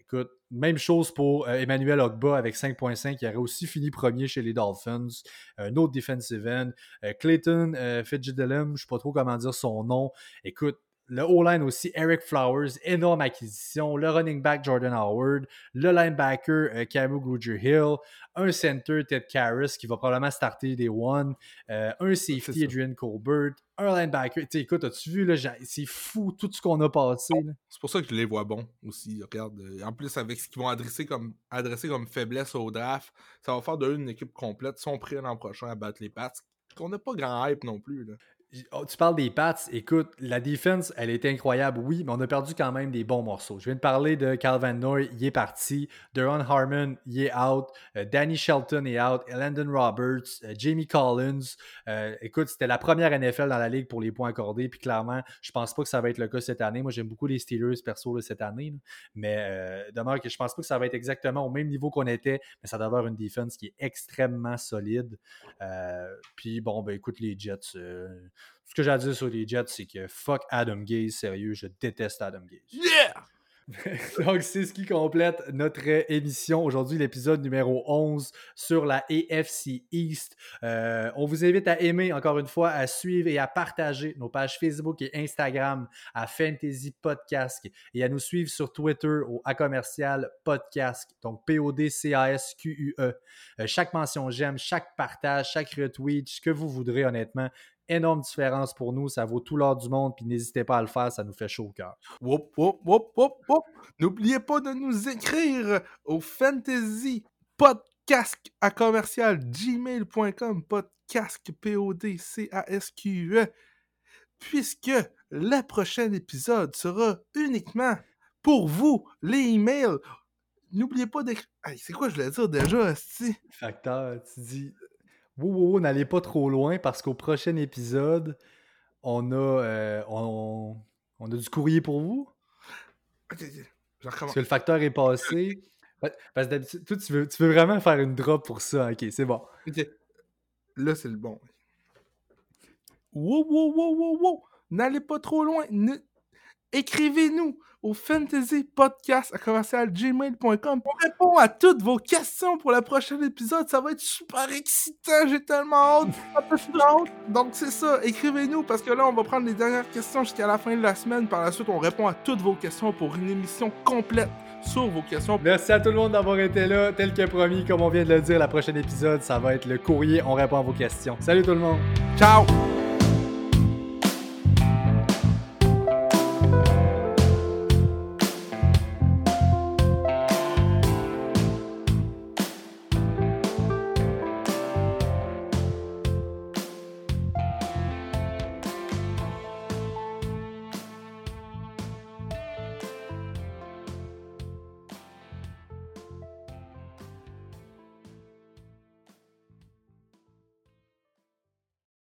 écoute, même chose pour Emmanuel Ogba avec 5.5, qui aurait aussi fini premier chez les Dolphins. Un autre defensive end. Clayton Fitzgerald, je ne sais pas trop comment dire son nom. Écoute, le O-line aussi, Eric Flowers, énorme acquisition. Le running back, Jordan Howard. Le linebacker, euh, Camus Gruger-Hill. Un center, Ted Karras, qui va probablement starter des one. Euh, un safety, Adrian Colbert. Un linebacker. écoute, as-tu vu, là, c'est fou tout ce qu'on a passé. C'est pour ça que je les vois bons aussi. Regarde. Euh, en plus, avec ce qu'ils vont adresser comme, adresser comme faiblesse au draft, ça va faire de une équipe complète. Ils sont prêts l'an prochain à battre les Pats. On n'a pas grand hype non plus. Là. Oh, tu parles des Pats. Écoute, la défense, elle était incroyable, oui, mais on a perdu quand même des bons morceaux. Je viens de parler de Calvin Noy, il est parti. Deron Harmon, il est out. Euh, Danny Shelton est out. Landon Roberts, euh, Jamie Collins. Euh, écoute, c'était la première NFL dans la ligue pour les points accordés. Puis clairement, je pense pas que ça va être le cas cette année. Moi, j'aime beaucoup les Steelers perso cette année. Mais demeure que je pense pas que ça va être exactement au même niveau qu'on était. Mais ça doit avoir une défense qui est extrêmement solide. puis bon, ben écoute, les Jets ce que j'ai à dire sur les Jets, c'est que fuck Adam Gaze, sérieux, je déteste Adam Gaze. Yeah! (laughs) Donc, c'est ce qui complète notre émission. Aujourd'hui, l'épisode numéro 11 sur la AFC East. Euh, on vous invite à aimer, encore une fois, à suivre et à partager nos pages Facebook et Instagram à Fantasy Podcast et à nous suivre sur Twitter au A commercial podcast. Donc, P-O-D-C-A-S-Q-U-E. Euh, chaque mention j'aime, chaque partage, chaque retweet, ce que vous voudrez, honnêtement énorme différence pour nous. Ça vaut tout l'or du monde. Puis n'hésitez pas à le faire, ça nous fait chaud au cœur. N'oubliez pas de nous écrire au fantasy podcast à commercial gmail.com podcast P-O-D-C-A-S-Q-E puisque le prochain épisode sera uniquement pour vous, les emails. N'oubliez pas d'écrire. c'est quoi je voulais dire déjà, Facteur, tu dis Wow, n'allez pas trop loin parce qu'au prochain épisode, on a, euh, on, a du courrier pour vous. Parce que le facteur est passé. Parce que d'habitude, toi, tu veux, tu veux vraiment faire une drop pour ça. Ok, c'est bon. Là, c'est le bon. Wow, wow, wow, wow, wow. N'allez pas trop loin. Écrivez-nous au fantasypodcast à gmail.com. On répond à toutes vos questions pour le prochain épisode. Ça va être super excitant. J'ai tellement (laughs) hâte. Donc, c'est ça. Écrivez-nous parce que là, on va prendre les dernières questions jusqu'à la fin de la semaine. Par la suite, on répond à toutes vos questions pour une émission complète sur vos questions. Merci à tout le monde d'avoir été là. Tel que promis, comme on vient de le dire, la prochaine épisode, ça va être le courrier. On répond à vos questions. Salut tout le monde. Ciao.